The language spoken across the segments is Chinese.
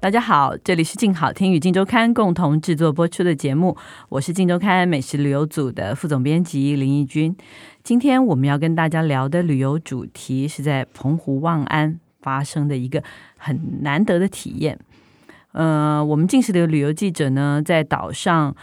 大家好，这里是静好听与静周刊共同制作播出的节目，我是静周刊美食旅游组的副总编辑林义君。今天我们要跟大家聊的旅游主题是在澎湖望安发生的一个很难得的体验。呃，我们近视的旅游记者呢，在岛上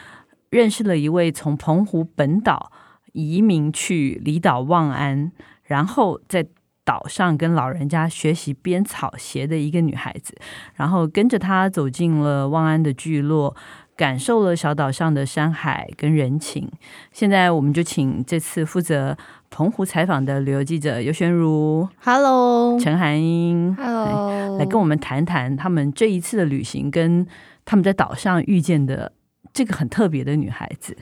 认识了一位从澎湖本岛移民去离岛望安，然后在岛上跟老人家学习编草鞋的一个女孩子，然后跟着她走进了望安的聚落，感受了小岛上的山海跟人情。现在我们就请这次负责澎湖采访的旅游记者尤玄如，Hello，陈涵英，Hello，来跟我们谈谈他们这一次的旅行跟他们在岛上遇见的这个很特别的女孩子。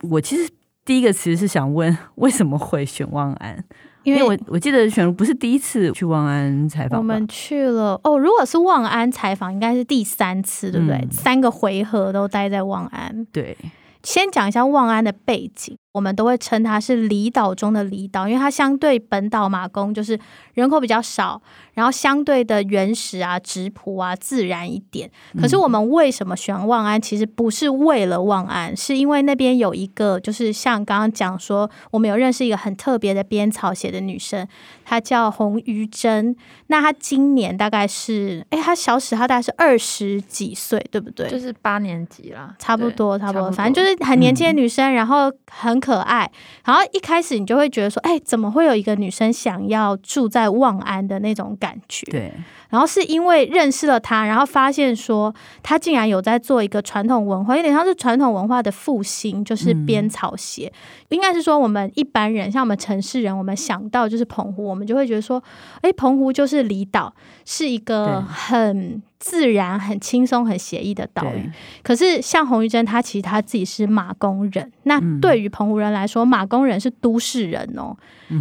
我其实第一个词是想问，为什么会选望安？因为我我记得玄如不是第一次去望安采访，我们去了哦。如果是望安采访，应该是第三次，对不对？嗯、三个回合都待在望安。对，先讲一下望安的背景。我们都会称它是离岛中的离岛，因为它相对本岛马公就是人口比较少，然后相对的原始啊、质朴啊、自然一点。可是我们为什么选望安？其实不是为了望安，是因为那边有一个，就是像刚刚讲说，我们有认识一个很特别的编草鞋的女生，她叫洪于珍。那她今年大概是，哎，她小史她大概是二十几岁，对不对？就是八年级啦，差不多，差不多，反正就是很年轻的女生，嗯、然后很。可爱，然后一开始你就会觉得说，哎，怎么会有一个女生想要住在望安的那种感觉？对。然后是因为认识了她，然后发现说，她竟然有在做一个传统文化，有点像是传统文化的复兴，就是编草鞋。嗯、应该是说，我们一般人，像我们城市人，我们想到就是澎湖，我们就会觉得说，哎，澎湖就是离岛，是一个很。自然很轻松很写意的岛屿，可是像洪玉珍，她其实她自己是马工人。那对于澎湖人来说，马工人是都市人哦，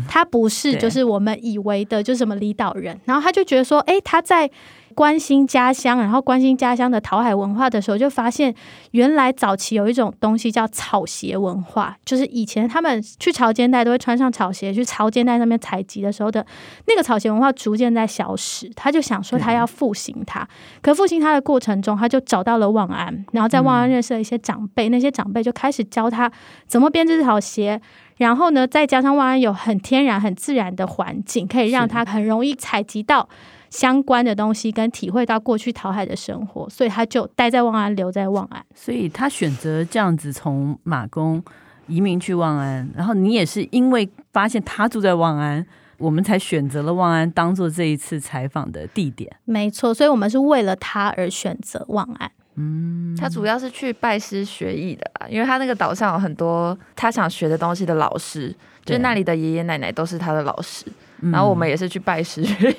他不是就是我们以为的，就是什么离岛人。然后他就觉得说，哎，他在。关心家乡，然后关心家乡的讨海文化的时候，就发现原来早期有一种东西叫草鞋文化，就是以前他们去潮间带都会穿上草鞋去潮间带上面采集的时候的那个草鞋文化逐渐在消失。他就想说他要复兴它，可复兴它的过程中，他就找到了望安，然后在望安认识了一些长辈，那些长辈就开始教他怎么编织草鞋。然后呢，再加上望安有很天然、很自然的环境，可以让他很容易采集到。相关的东西跟体会到过去讨海的生活，所以他就待在望安，留在望安。所以他选择这样子从马公移民去望安，然后你也是因为发现他住在望安，我们才选择了望安当做这一次采访的地点。没错，所以我们是为了他而选择望安。嗯，他主要是去拜师学艺的啦，因为他那个岛上有很多他想学的东西的老师，就那里的爷爷奶奶都是他的老师，然后我们也是去拜师学艺。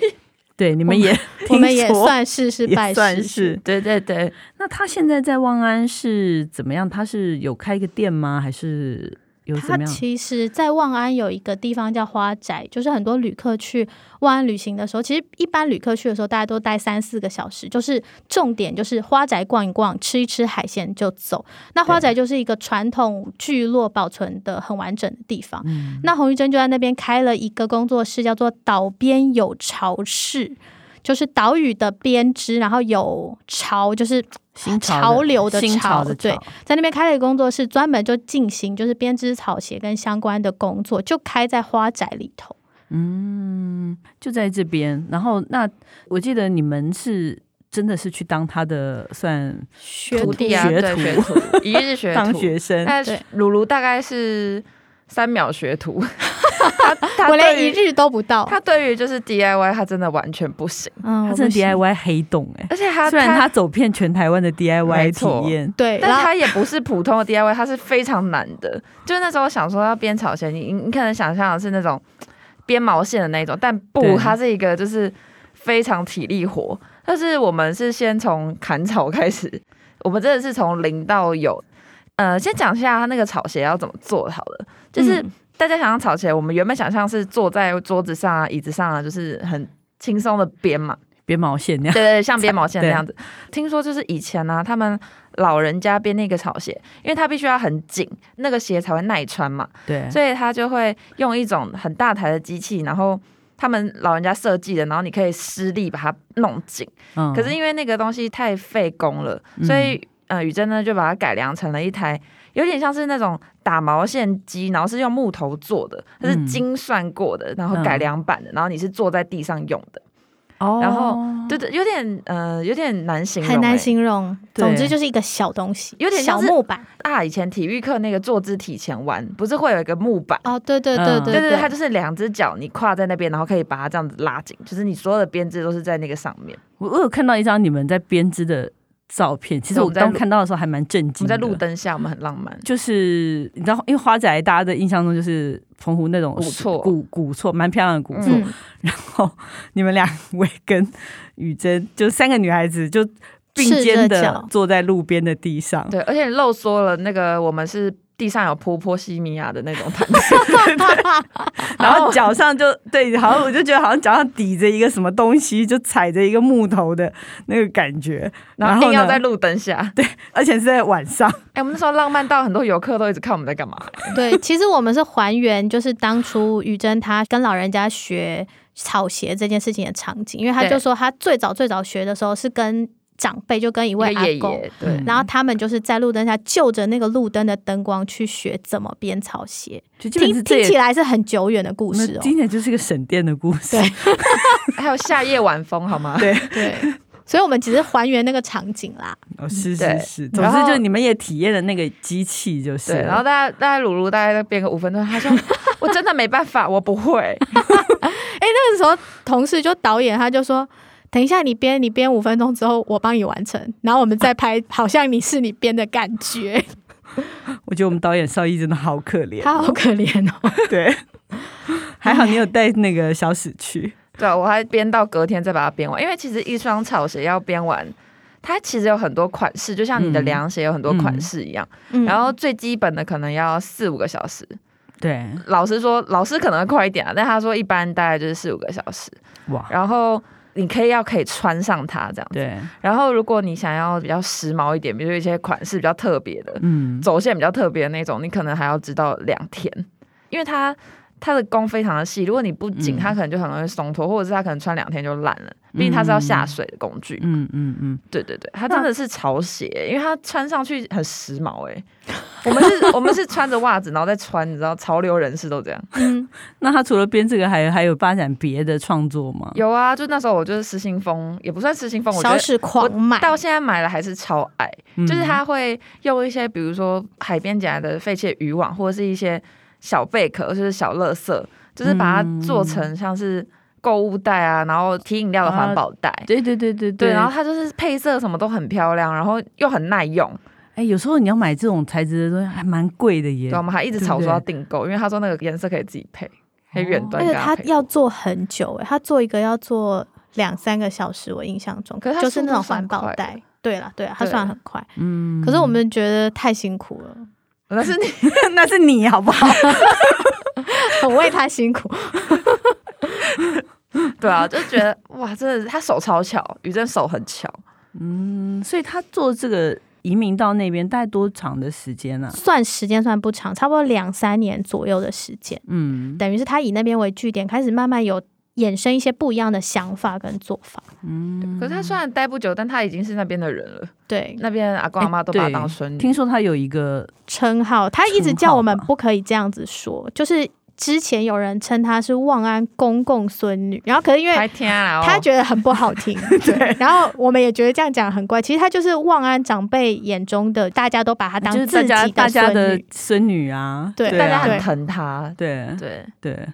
对，你们也，我们也算是是拜师是，对对对。那他现在在望安是怎么样？他是有开一个店吗？还是？他其实，在望安有一个地方叫花宅，就是很多旅客去望安旅行的时候，其实一般旅客去的时候，大家都待三四个小时，就是重点就是花宅逛一逛，吃一吃海鲜就走。那花宅就是一个传统聚落保存的很完整的地方。那洪玉珍就在那边开了一个工作室，叫做岛边有潮室。就是岛屿的编织，然后有潮，就是潮流的潮，对，在那边开了一个工作室，专门就进行就是编织草鞋跟相关的工作，就开在花宅里头。嗯，就在这边。然后那我记得你们是真的是去当他的算学徒啊，学徒，学徒一日学徒 当学生。对，鲁鲁大概是三秒学徒。他他我连一日都不到。他对于就是 DIY，他真的完全不行。嗯，他真的 DIY 黑洞哎、欸。而且他虽然他走遍全台湾的 DIY 体验，对，但他也不是普通的 DIY，他是非常难的。就是那时候想说要编草鞋，你你可能想象的是那种编毛线的那种，但不，他是一个就是非常体力活。但是我们是先从砍草开始，我们真的是从零到有。呃，先讲一下他那个草鞋要怎么做好了。就是大家想象草鞋，我们原本想象是坐在桌子上啊、椅子上啊，就是很轻松的编嘛，编毛线那样。对对，像编毛线 那样子。听说就是以前呢、啊，他们老人家编那个草鞋，因为它必须要很紧，那个鞋才会耐穿嘛。对。所以他就会用一种很大台的机器，然后他们老人家设计的，然后你可以施力把它弄紧。嗯。可是因为那个东西太费工了，所以。呃，宇珍呢就把它改良成了一台有点像是那种打毛线机，然后是用木头做的，它是精算过的，然后改良版的，然后你是坐在地上用的。哦，然后对对，有点呃，有点难形容，很难形容。总之就是一个小东西，有点像小木板啊。以前体育课那个坐姿体前弯，不是会有一个木板？哦，对对对对对对，它就是两只脚你跨在那边，然后可以把它这样子拉紧，就是你所有的编织都是在那个上面。我我有看到一张你们在编织的。照片其实我刚看到的时候还蛮震惊。我们在路灯下，我们很浪漫。就是你知道，因为花仔大家的印象中就是澎湖那种古厝，古古厝蛮漂亮的古厝。嗯、然后你们两位跟雨珍就三个女孩子就并肩的坐在路边的地上，对，而且漏说了那个我们是。地上有铺波西米亚的那种毯子，然后脚上就对，好像我就觉得好像脚上抵着一个什么东西，就踩着一个木头的那个感觉，然后硬要在路灯下，对，而且是在晚上。哎、欸，我们那时候浪漫到很多游客都一直看我们在干嘛。对，其实我们是还原，就是当初于珍她跟老人家学草鞋这件事情的场景，因为他就说他最早最早学的时候是跟。长辈就跟一位阿公，爷爷对，然后他们就是在路灯下就着那个路灯的灯光去学怎么编草鞋，听听起来是很久远的故事哦。今天就是一个省电的故事，对，还有夏夜晚风，好吗？对对，所以我们只是还原那个场景啦。哦，是是是，总之就你们也体验了那个机器，就是。对，然后大家大家鲁鲁大概再编个五分钟，他说 我真的没办法，我不会。哎，那个时候同事就导演他就说。等一下，你编你编五分钟之后，我帮你完成，然后我们再拍，好像你是你编的感觉。我觉得我们导演邵逸真的好可怜，他好可怜哦。对，还好你有带那个小史去。对，我还编到隔天再把它编完，因为其实一双草鞋要编完，它其实有很多款式，就像你的凉鞋有很多款式一样。嗯。然后最基本的可能要四五个小时。对，老师说，老师可能快一点啊，但他说一般大概就是四五个小时。哇，然后。你可以要可以穿上它这样子，对。然后如果你想要比较时髦一点，比如说一些款式比较特别的，嗯，走线比较特别的那种，你可能还要知道两天，因为它。它的工非常的细，如果你不紧，它可能就很容易松脱，或者是它可能穿两天就烂了。毕竟它是要下水的工具。嗯嗯嗯，对对对，它真的是潮鞋，因为它穿上去很时髦哎。我们是，我们是穿着袜子然后再穿，你知道，潮流人士都这样。嗯，那他除了编这个，还有还有发展别的创作吗？有啊，就那时候我就是失心疯，也不算失心疯，我觉得小史狂买，到现在买了还是超爱。就是他会用一些，比如说海边捡来的废弃渔网，或者是一些。小贝壳就是小垃圾，就是把它做成像是购物袋啊，然后提饮料的环保袋。对对对对对，然后它就是配色什么都很漂亮，然后又很耐用。哎，有时候你要买这种材质的东西还蛮贵的耶。对，我们还一直吵说要订购，因为他说那个颜色可以自己配，可以远端。而且他要做很久，哎，他做一个要做两三个小时，我印象中，可是就是那种环保袋。对了，对啊，他算很快。嗯，可是我们觉得太辛苦了。那是你，那是你，好不好？我为他辛苦。对啊，就觉得哇，真的是他手超巧，宇珍手很巧。嗯，所以他做这个移民到那边大概多长的时间呢？啊？算时间算不长，差不多两三年左右的时间。嗯，等于是他以那边为据点，开始慢慢有。衍生一些不一样的想法跟做法，嗯，可是他虽然待不久，但他已经是那边的人了。对，那边阿公阿妈都把他当孙女。听说他有一个称号，他一直叫我们不可以这样子说，就是之前有人称他是望安公共孙女，然后可是因为他觉得很不好听，对，然后我们也觉得这样讲很怪。其实他就是望安长辈眼中的，大家都把他当自己的孙女。啊，对，大家很疼他，对。对。对。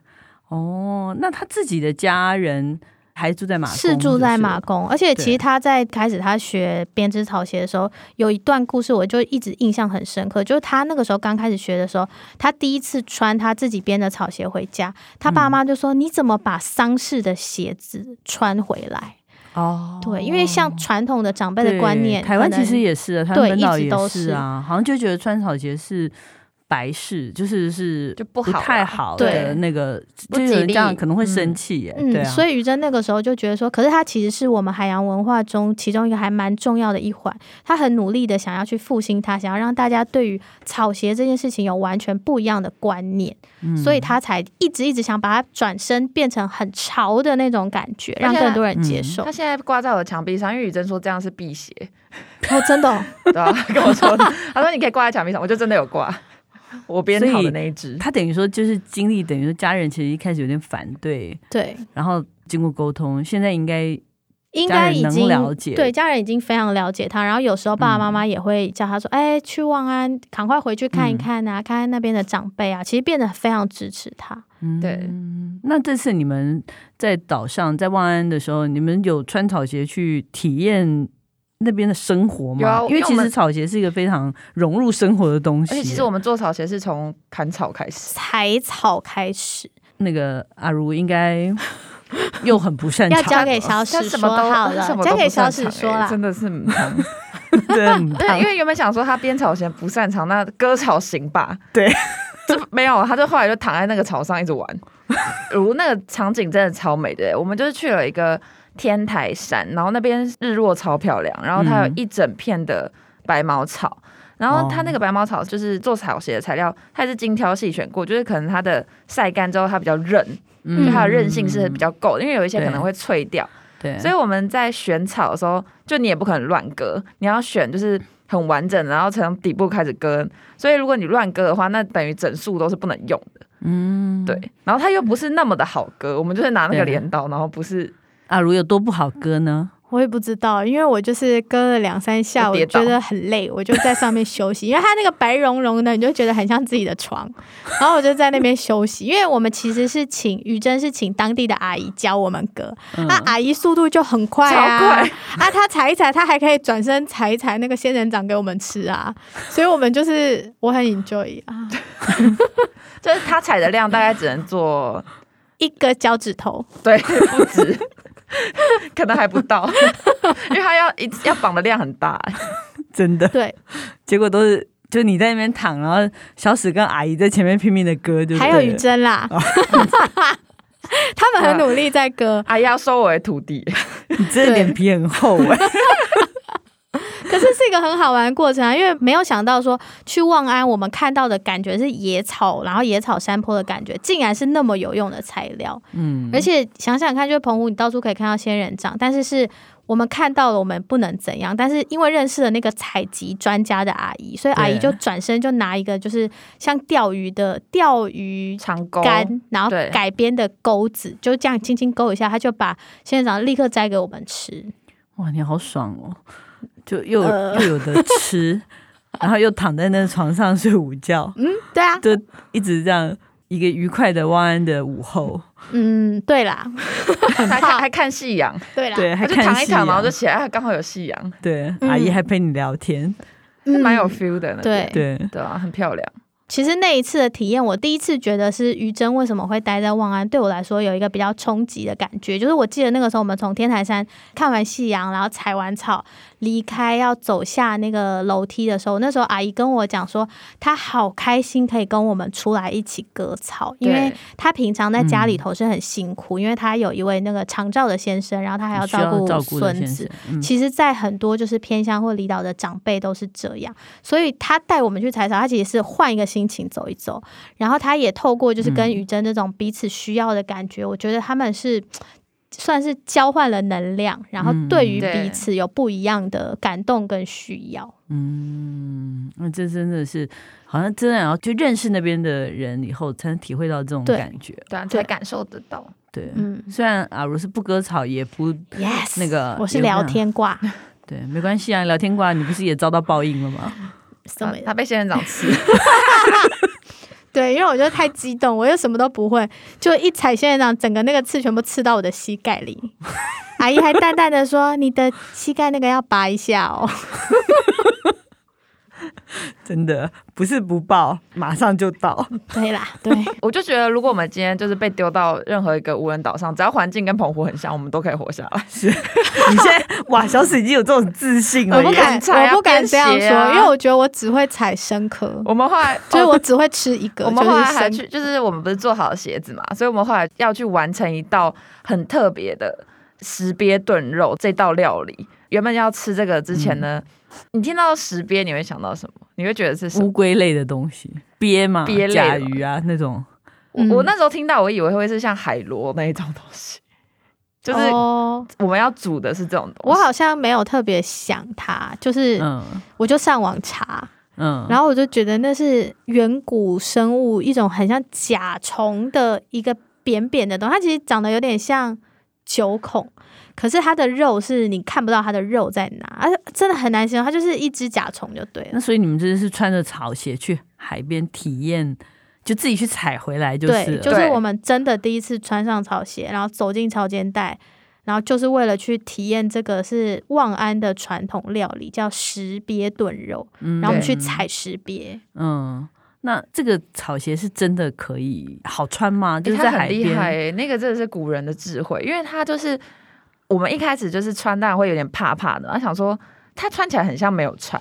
哦，那他自己的家人还住在马公，是住在马公，而且其实他在开始他学编织草鞋的时候，有一段故事我就一直印象很深刻，就是他那个时候刚开始学的时候，他第一次穿他自己编的草鞋回家，他爸妈就说：“你怎么把丧事的鞋子穿回来？”哦，对，因为像传统的长辈的观念，台湾其实也是啊，台湾本岛也是啊，好像就觉得穿草鞋是。白事就是是就不好，太好的那个，就有人这样可能会生气耶。嗯，对啊，所以于真那个时候就觉得说，可是他其实是我们海洋文化中其中一个还蛮重要的一环。他很努力的想要去复兴它，想要让大家对于草鞋这件事情有完全不一样的观念，嗯，所以他才一直一直想把它转身变成很潮的那种感觉，让更多人接受。他现在挂在我的墙壁上，因为于真说这样是辟邪。哦，真的，哦，对啊，跟我说，他说你可以挂在墙壁上，我就真的有挂。我编好的那一只，他等于说就是经历，等于说家人其实一开始有点反对，对，然后经过沟通，现在应该应该已经了解，对，家人已经非常了解他。然后有时候爸爸妈妈也会叫他说：“哎、嗯，去望安，赶快回去看一看啊，嗯、看看那边的长辈啊。”其实变得非常支持他。嗯，对。那这次你们在岛上在望安的时候，你们有穿草鞋去体验？那边的生活嘛，因为其实草鞋是一个非常融入生活的东西。而且其实我们做草鞋是从砍草开始，采草开始。那个阿如应该又很不擅长，要交给小史说好了，交给小史说了，真的是母汤。对，对，因为原本想说他编草鞋不擅长，那割草行吧？对，就没有，他就后来就躺在那个草上一直玩。如那个场景真的超美的，我们就是去了一个。天台山，然后那边日落超漂亮，然后它有一整片的白茅草，嗯、然后它那个白茅草就是做草鞋的材料，它也是精挑细选过，就是可能它的晒干之后它比较韧，嗯、就它的韧性是比较够的，因为有一些可能会脆掉，对，所以我们在选草的时候，就你也不可能乱割，你要选就是很完整，然后从底部开始割，所以如果你乱割的话，那等于整束都是不能用的，嗯，对，然后它又不是那么的好割，我们就是拿那个镰刀，然后不是。阿如有多不好割呢？我也不知道，因为我就是割了两三下，我觉得很累，我就在上面休息。因为它那个白茸茸的，你就觉得很像自己的床，然后我就在那边休息。因为我们其实是请于真是请当地的阿姨教我们割，那、嗯。啊、阿姨速度就很快啊，快。啊，她踩一踩，她还可以转身踩一踩那个仙人掌给我们吃啊，所以我们就是我很 enjoy 啊，就是她踩的量大概只能做一个脚趾头，对，不止。可能还不到，因为他要一要绑的量很大，真的。对，结果都是就你在那边躺，然后小史跟阿姨在前面拼命的割，就还有雨珍啦，哦、他们很努力在割。阿姨要收我为徒弟，你这脸皮很厚哎。可是是一个很好玩的过程啊，因为没有想到说去望安，我们看到的感觉是野草，然后野草山坡的感觉，竟然是那么有用的材料。嗯，而且想想看，就是澎湖，你到处可以看到仙人掌，但是是我们看到了，我们不能怎样。但是因为认识了那个采集专家的阿姨，所以阿姨就转身就拿一个就是像钓鱼的钓鱼长钩竿，然后改编的钩子，就这样轻轻勾一下，他就把仙人掌立刻摘给我们吃。哇，你好爽哦！就又、呃、又有的吃，然后又躺在那床上睡午觉。嗯，对啊，就一直这样一个愉快的望安的午后。嗯，对啦，还看还看夕阳，对啦，对，还就躺一躺，然后就起来，刚好有夕阳。对，阿姨还陪你聊天，嗯、蛮有 feel 的。对对对啊，很漂亮。其实那一次的体验，我第一次觉得是于真为什么会待在望安，对我来说有一个比较冲击的感觉。就是我记得那个时候，我们从天台山看完夕阳，然后采完草，离开要走下那个楼梯的时候，那时候阿姨跟我讲说，她好开心可以跟我们出来一起割草，因为她平常在家里头是很辛苦，嗯、因为她有一位那个长照的先生，然后她还要照顾孙子。嗯、其实，在很多就是偏乡或离岛的长辈都是这样，所以她带我们去采草，她其实是换一个心情走一走，然后她也透过就是跟于真这种彼此需要的感觉，嗯、我觉得他们是。算是交换了能量，然后对于彼此有不一样的感动跟需要。嗯，那这真的是好像真的要去认识那边的人以后，才能体会到这种感觉，对啊，才感受得到。对，嗯，虽然阿如是不割草，也不 yes 那个，我是聊天挂，对，没关系啊，聊天挂，你不是也遭到报应了吗？他被仙人掌吃。对，因为我觉得太激动，我又什么都不会，就一踩仙人掌，整个那个刺全部刺到我的膝盖里。阿姨还淡淡的说：“你的膝盖那个要拔一下哦。” 真的不是不报，马上就到。对啦，对，我就觉得，如果我们今天就是被丢到任何一个无人岛上，只要环境跟澎湖很像，我们都可以活下来。是，你现在哇，小史已经有这种自信了。我不敢，我不敢这样说，因为我觉得我只会踩生壳。我们后来就是我只会吃一个。我们后来还去，就是我们不是做好鞋子嘛，所以我们后来要去完成一道很特别的石鳖炖肉这道料理。原本要吃这个之前呢，你听到石鳖，你会想到什么？你会觉得是乌龟类的东西，鳖嘛，鳖类甲鱼啊那种。我我那时候听到，我以为会是像海螺那一种东西，就是我们要煮的是这种东西。我好像没有特别想它，就是我就上网查，嗯，然后我就觉得那是远古生物一种很像甲虫的一个扁扁的东西，它其实长得有点像九孔。可是它的肉是你看不到它的肉在哪，而且真的很难形容，它就是一只甲虫就对了。那所以你们真的是穿着草鞋去海边体验，就自己去采回来就是。对，就是我们真的第一次穿上草鞋，然后走进潮间带，然后就是为了去体验这个是望安的传统料理，叫石鳖炖肉。嗯，然后我们去采石鳖。嗯，那这个草鞋是真的可以好穿吗？就是在海边，欸、很厉害、欸，那个真的是古人的智慧，因为它就是。我们一开始就是穿，当然会有点怕怕的。我想说，他穿起来很像没有穿，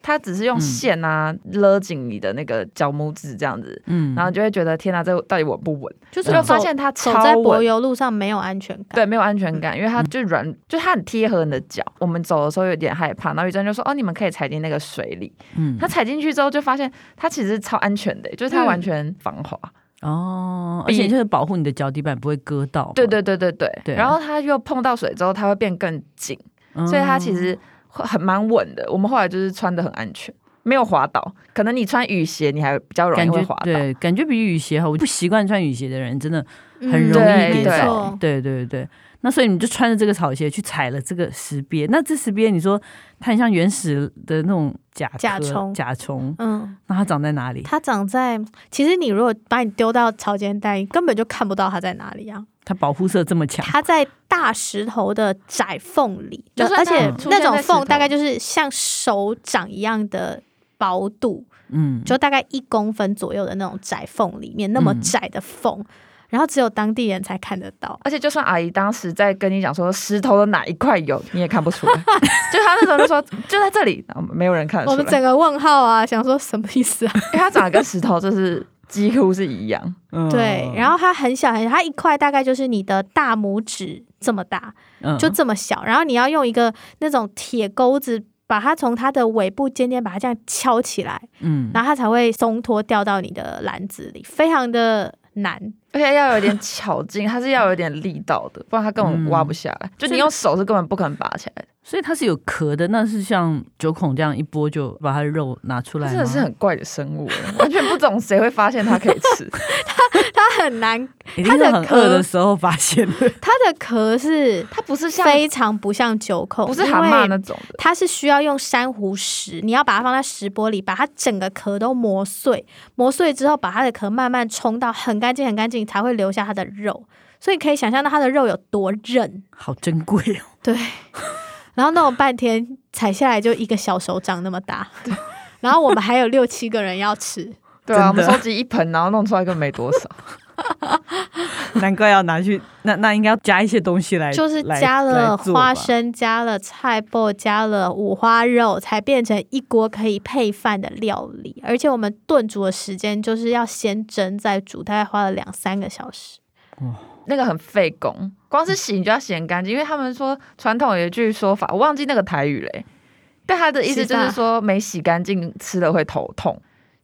他只是用线啊勒紧你的那个脚拇指这样子，嗯，然后就会觉得天哪，这到底稳不稳？就是就发现它走，在柏油路上没有安全感，对，没有安全感，因为它就软，嗯、就它很贴合你的脚。我们走的时候有点害怕，然后宇珍就说：“哦，你们可以踩进那个水里。”嗯，他踩进去之后就发现它其实超安全的，就是它完全防滑。嗯哦，而且就是保护你的脚底板不会割到。对对对对对。对然后它又碰到水之后，它会变更紧，嗯、所以它其实很蛮稳的。我们后来就是穿的很安全，没有滑倒。可能你穿雨鞋，你还比较容易会滑倒。对，感觉比雨鞋好。我不习惯穿雨鞋的人，真的很容易跌倒。嗯、对，对对对。那所以你就穿着这个草鞋去踩了这个石鳖，那这石鳖你说它很像原始的那种甲甲虫，甲虫，嗯，那它长在哪里？它长在，其实你如果把你丢到潮间带，根本就看不到它在哪里啊。它保护色这么强，它在大石头的窄缝里，就而且那种缝大概就是像手掌一样的薄度，嗯，就大概一公分左右的那种窄缝里面，那么窄的缝。嗯然后只有当地人才看得到，而且就算阿姨当时在跟你讲说石头的哪一块有，你也看不出来。就他那时候就说就在这里，没有人看得出来。我们整个问号啊，想说什么意思啊？因为它长得跟石头就是几乎是一样。对，然后它很小很小，它一块大概就是你的大拇指这么大，就这么小。然后你要用一个那种铁钩子把它从它的尾部尖尖把它这样敲起来，嗯，然后它才会松脱掉到你的篮子里，非常的难。而且要有点巧劲，它是要有点力道的，不然它根本挖不下来。嗯、就你用手是根本不可能拔起来的。所以它是有壳的，那是像九孔这样一剥就把它的肉拿出来。真的是很怪的生物，完全不懂谁会发现它可以吃。很难，它的壳的时候发现的。它的壳是它不是像非常不像九孔，不是蛤蟆那种的。它是需要用珊瑚石，你要把它放在石玻璃，把它整个壳都磨碎，磨碎之后把它的壳慢慢冲到很干净很干净，才会留下它的肉。所以可以想象到它的肉有多韧，好珍贵哦。对。然后弄了半天，采下来就一个小手掌那么大。对，然后我们还有六七个人要吃。对啊，我们收集一盆，然后弄出来个没多少。难怪要拿去，那那应该要加一些东西来，就是加了花生，加了菜脯，加了五花肉，才变成一锅可以配饭的料理。而且我们炖煮的时间就是要先蒸再煮，大概花了两三个小时。哇。那个很费工，光是洗你就要洗很干净，因为他们说传统有一句说法，我忘记那个台语嘞，但他的意思就是说没洗干净吃了会头痛，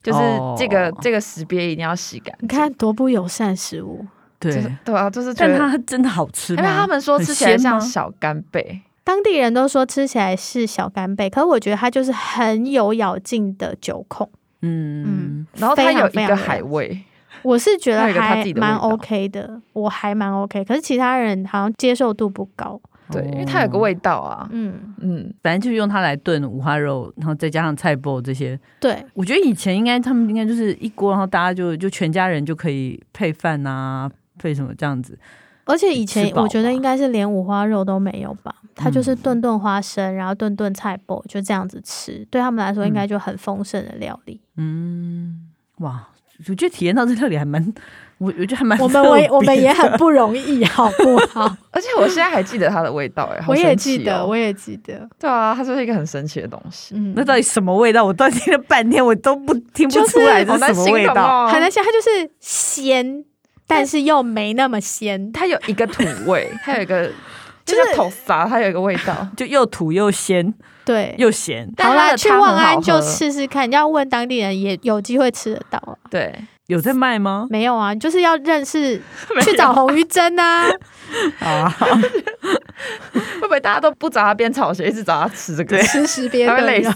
就是这个、哦、这个识别一定要洗干净。你看多不友善食物，对、就是、对啊，就是但它真的好吃？因为他们说吃起来像小干贝，当地人都说吃起来是小干贝，可是我觉得它就是很有咬劲的酒孔，嗯。嗯，然后它有一个海味。我是觉得还蛮 OK 的，我还蛮 OK，可是其他人好像接受度不高。对，因为它有个味道啊。嗯嗯，反正就是用它来炖五花肉，然后再加上菜脯这些。对，我觉得以前应该他们应该就是一锅，然后大家就就全家人就可以配饭啊，配什么这样子。而且以前我觉得应该是连五花肉都没有吧，它就是炖炖花生，然后炖炖菜脯，就这样子吃，对他们来说应该就很丰盛的料理。嗯，哇，我觉得体验到这料理还蛮。我我觉得还蛮，我们我我们也很不容易，好不好？而且我现在还记得它的味道，哎、哦，我也记得，我也记得。对啊，它就是一个很神奇的东西。嗯，那到底什么味道？我到底听了半天，我都不听不出来这是什么味道。很难想，它就是鲜，但是又没那么鲜。它有一个土味，它有一个 就是土沙，它有一个味道，就又土又鲜，对，又咸。好啦，去望安就试试看，你要问当地人也有机会吃得到。对。有在卖吗？没有啊，就是要认识 去找洪于珍啊。啊，会不会大家都不找他编草鞋，一直找他吃这个？吃食边的，会累死，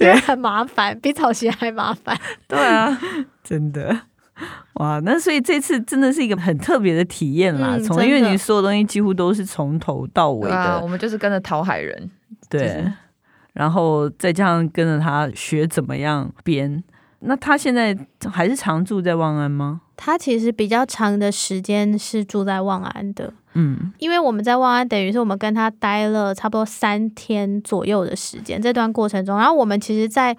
因为很麻烦，比草鞋还麻烦。对啊，真的哇！那所以这次真的是一个很特别的体验啦。从、嗯、因为你所有东西几乎都是从头到尾的，啊、我们就是跟着讨海人，对，就是、然后再加上跟着他学怎么样编。那他现在还是常住在望安吗？他其实比较长的时间是住在望安的，嗯，因为我们在望安，等于是我们跟他待了差不多三天左右的时间。这段过程中，然后我们其实，在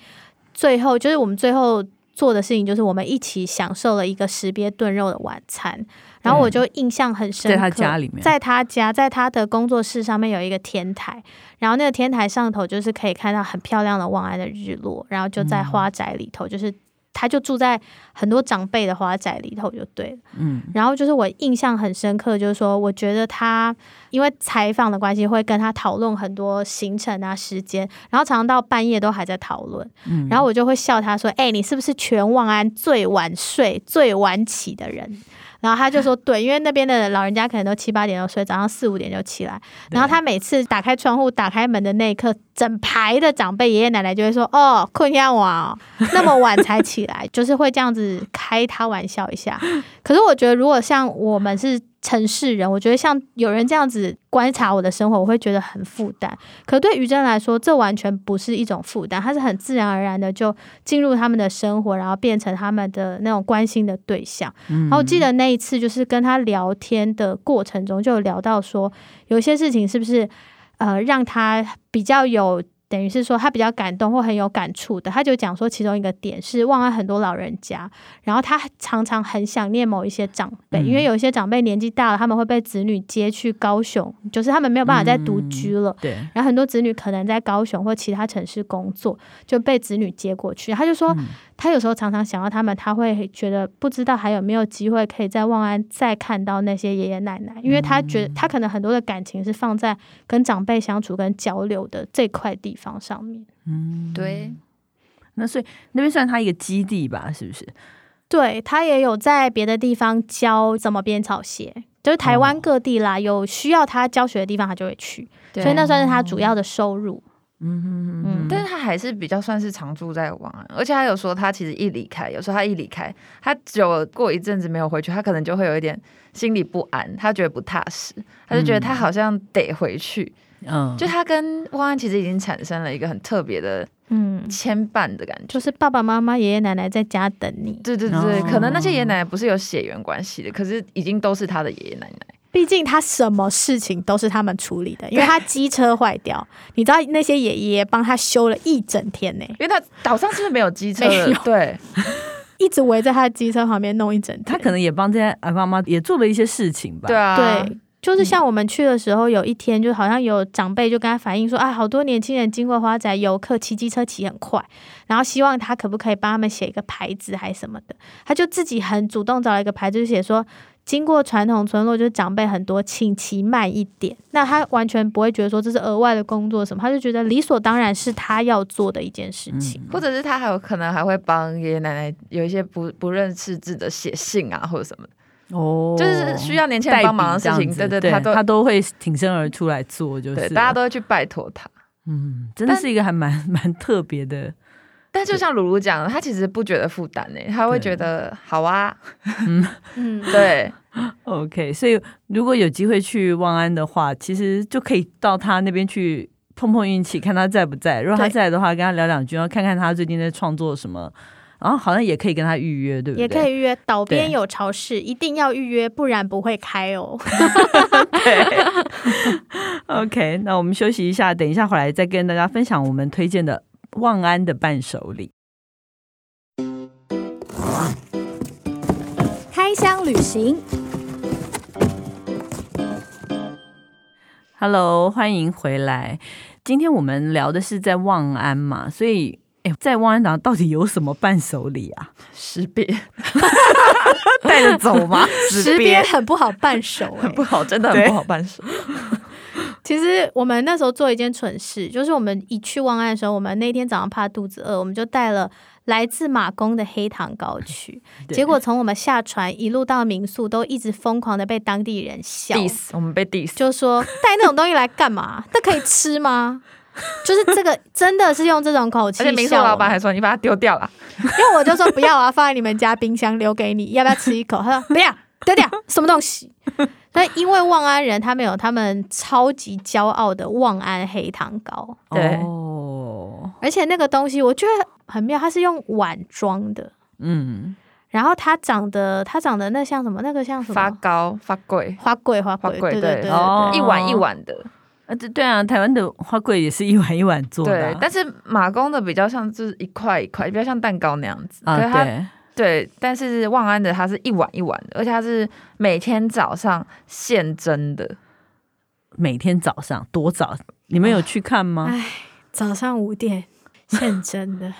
最后，就是我们最后做的事情，就是我们一起享受了一个石鳖炖肉的晚餐。然后我就印象很深刻，在他家里面，在他家，在他的工作室上面有一个天台，然后那个天台上头就是可以看到很漂亮的望安的日落，然后就在花宅里头，就是他就住在很多长辈的花宅里头就对了，嗯，然后就是我印象很深刻，就是说我觉得他因为采访的关系会跟他讨论很多行程啊时间，然后常常到半夜都还在讨论，嗯，然后我就会笑他说，哎，你是不是全望安最晚睡、最晚起的人？然后他就说：“对，因为那边的老人家可能都七八点钟睡，早上四五点就起来。然后他每次打开窗户、打开门的那一刻，整排的长辈爷爷奶奶就会说：‘哦，困呀哇，那么晚才起来’，就是会这样子开他玩笑一下。可是我觉得，如果像我们是……城市人，我觉得像有人这样子观察我的生活，我会觉得很负担。可对于真来说，这完全不是一种负担，他是很自然而然的就进入他们的生活，然后变成他们的那种关心的对象。然后记得那一次，就是跟他聊天的过程中，就有聊到说，有些事情是不是呃让他比较有。等于是说他比较感动或很有感触的，他就讲说其中一个点是望安很多老人家，然后他常常很想念某一些长辈，嗯、因为有一些长辈年纪大了，他们会被子女接去高雄，就是他们没有办法再独居了。对、嗯，然后很多子女可能在高雄或其他城市工作，就被子女接过去。他就说。嗯他有时候常常想到他们，他会觉得不知道还有没有机会可以在望安再看到那些爷爷奶奶，因为他觉得他可能很多的感情是放在跟长辈相处跟交流的这块地方上面。嗯，对。那所以那边算他一个基地吧，是不是？对，他也有在别的地方教怎么编草鞋，就是台湾各地啦，有需要他教学的地方，他就会去。所以那算是他主要的收入。嗯嗯嗯嗯，但是他还是比较算是常住在望安，而且他有说他其实一离开，有时候他一离开，他久过一阵子没有回去，他可能就会有一点心里不安，他觉得不踏实，他就觉得他好像得回去，嗯，就他跟汪安其实已经产生了一个很特别的嗯。牵绊的感觉，就是爸爸妈妈、爷爷奶奶在家等你，对对对，哦、可能那些爷爷奶奶不是有血缘关系的，可是已经都是他的爷爷奶奶。毕竟他什么事情都是他们处理的，因为他机车坏掉，你知道那些爷爷帮他修了一整天呢。因为他岛上是不是没有机车？对，一直围在他的机车旁边弄一整天。他可能也帮这些阿爸妈也做了一些事情吧。对啊，对，就是像我们去的时候，有一天就好像有长辈就跟他反映说，啊，好多年轻人经过花宅，游客骑机车骑很快，然后希望他可不可以帮他们写一个牌子还是什么的，他就自己很主动找了一个牌子，就写说。经过传统村落，就是长辈很多，请其慢一点。那他完全不会觉得说这是额外的工作什么，他就觉得理所当然是他要做的一件事情，或者是他还有可能还会帮爷爷奶奶有一些不不认识字的写信啊，或者什么的哦，就是需要年轻人帮忙的事情，对对，对，他都他都会挺身而出来做，就是对，大家都会去拜托他。嗯，真的是一个还蛮 蛮特别的。但就像鲁鲁讲的，他其实不觉得负担呢，他会觉得好啊，嗯嗯，对，OK。所以如果有机会去望安的话，其实就可以到他那边去碰碰运气，看他在不在。如果他在的话，跟他聊两句，然后看看他最近在创作什么然后好像也可以跟他预约，对不对？也可以预约。岛边有超市，一定要预约，不然不会开哦。对，OK，那我们休息一下，等一下回来再跟大家分享我们推荐的望安的伴手礼。开箱旅行，Hello，欢迎回来。今天我们聊的是在望安嘛，所以。哎，在望安岛到底有什么伴手礼啊？识别 带着走吗？识别很不好伴手，很不好，真的很不好伴手。其实我们那时候做一件蠢事，就是我们一去望安的时候，我们那天早上怕肚子饿，我们就带了来自马公的黑糖糕去。结果从我们下船一路到民宿，都一直疯狂的被当地人笑，diss 我们被 diss，就说带那种东西来干嘛？那可以吃吗？就是这个，真的是用这种口气，而且民宿老板还说：“你把它丢掉了。”因为我就说：“不要啊，放在你们家冰箱留给你，要不要吃一口？”他说：“不要，丢掉，什么东西？”但因为望安人他们有他们超级骄傲的望安黑糖糕，对哦，而且那个东西我觉得很妙，它是用碗装的，嗯，然后它长得它长得那像什么？那个像什么？发糕、发粿、花粿、花粿，对对对对，一碗一碗的。啊，对对啊，台湾的花桂也是一碗一碗做的，啊，对，但是马公的比较像就是一块一块，比较像蛋糕那样子。啊，对对，但是望安的它是一碗一碗的，而且它是每天早上现蒸的。每天早上多早？你们有去看吗？唉，早上五点现蒸的，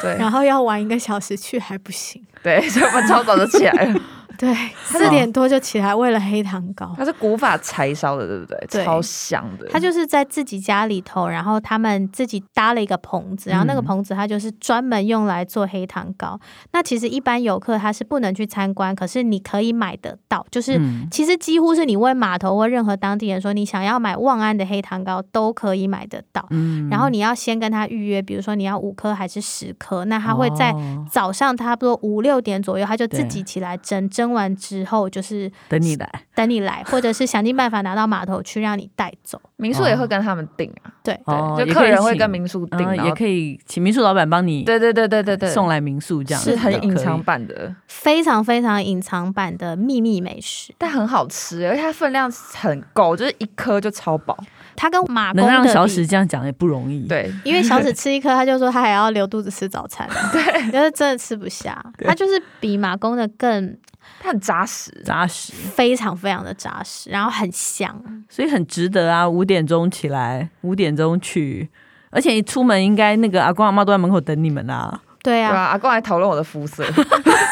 对，然后要晚一个小时去还不行，对，所以我们超早就起来了。对，四点多就起来为了黑糖糕。它是古法柴烧的，对不对？对，超香的。他就是在自己家里头，然后他们自己搭了一个棚子，然后那个棚子它就是专门用来做黑糖糕。嗯、那其实一般游客他是不能去参观，可是你可以买得到。就是其实几乎是你问码头或任何当地人说你想要买望安的黑糖糕都可以买得到。嗯，然后你要先跟他预约，比如说你要五颗还是十颗，那他会在早上差不多五六点左右，他就自己起来蒸蒸。完之后就是等你来，等你来，或者是想尽办法拿到码头去让你带走。民宿也会跟他们订啊，对。对，就客人会跟民宿订，也可以请民宿老板帮你。对对对对对对，送来民宿这样。是很隐藏版的，非常非常隐藏版的秘密美食，但很好吃，而且它分量很够，就是一颗就超饱。他跟马公能让小史这样讲也不容易，对，因为小史吃一颗，他就说他还要留肚子吃早餐，对，就是真的吃不下。他就是比马工的更。它很扎实，扎实，非常非常的扎实，然后很香，所以很值得啊！五点钟起来，五点钟去，而且一出门应该那个阿公阿妈都在门口等你们啊。对啊，对啊，阿公还讨论我的肤色，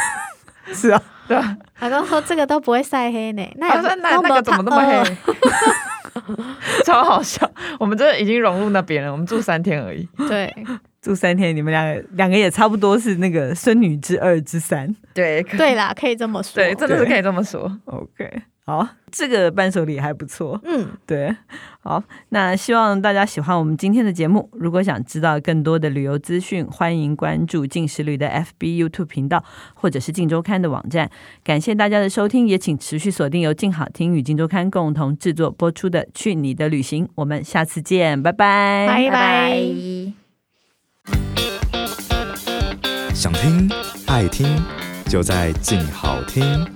是啊，对啊。阿公说这个都不会晒黑呢，那那那那个怎么那么黑？超好笑，我们真的已经融入那边了，我们住三天而已。对。住三天，你们两个两个也差不多是那个孙女之二之三，对对啦，可以这么说，对，真的是可以这么说。OK，好，这个伴手礼还不错，嗯，对，好，那希望大家喜欢我们今天的节目。如果想知道更多的旅游资讯，欢迎关注镜食旅的 FB、YouTube 频道，或者是镜周刊的网站。感谢大家的收听，也请持续锁定由静好听与镜周刊共同制作播出的《去你的旅行》，我们下次见，拜拜，拜拜。想听爱听，就在静好听。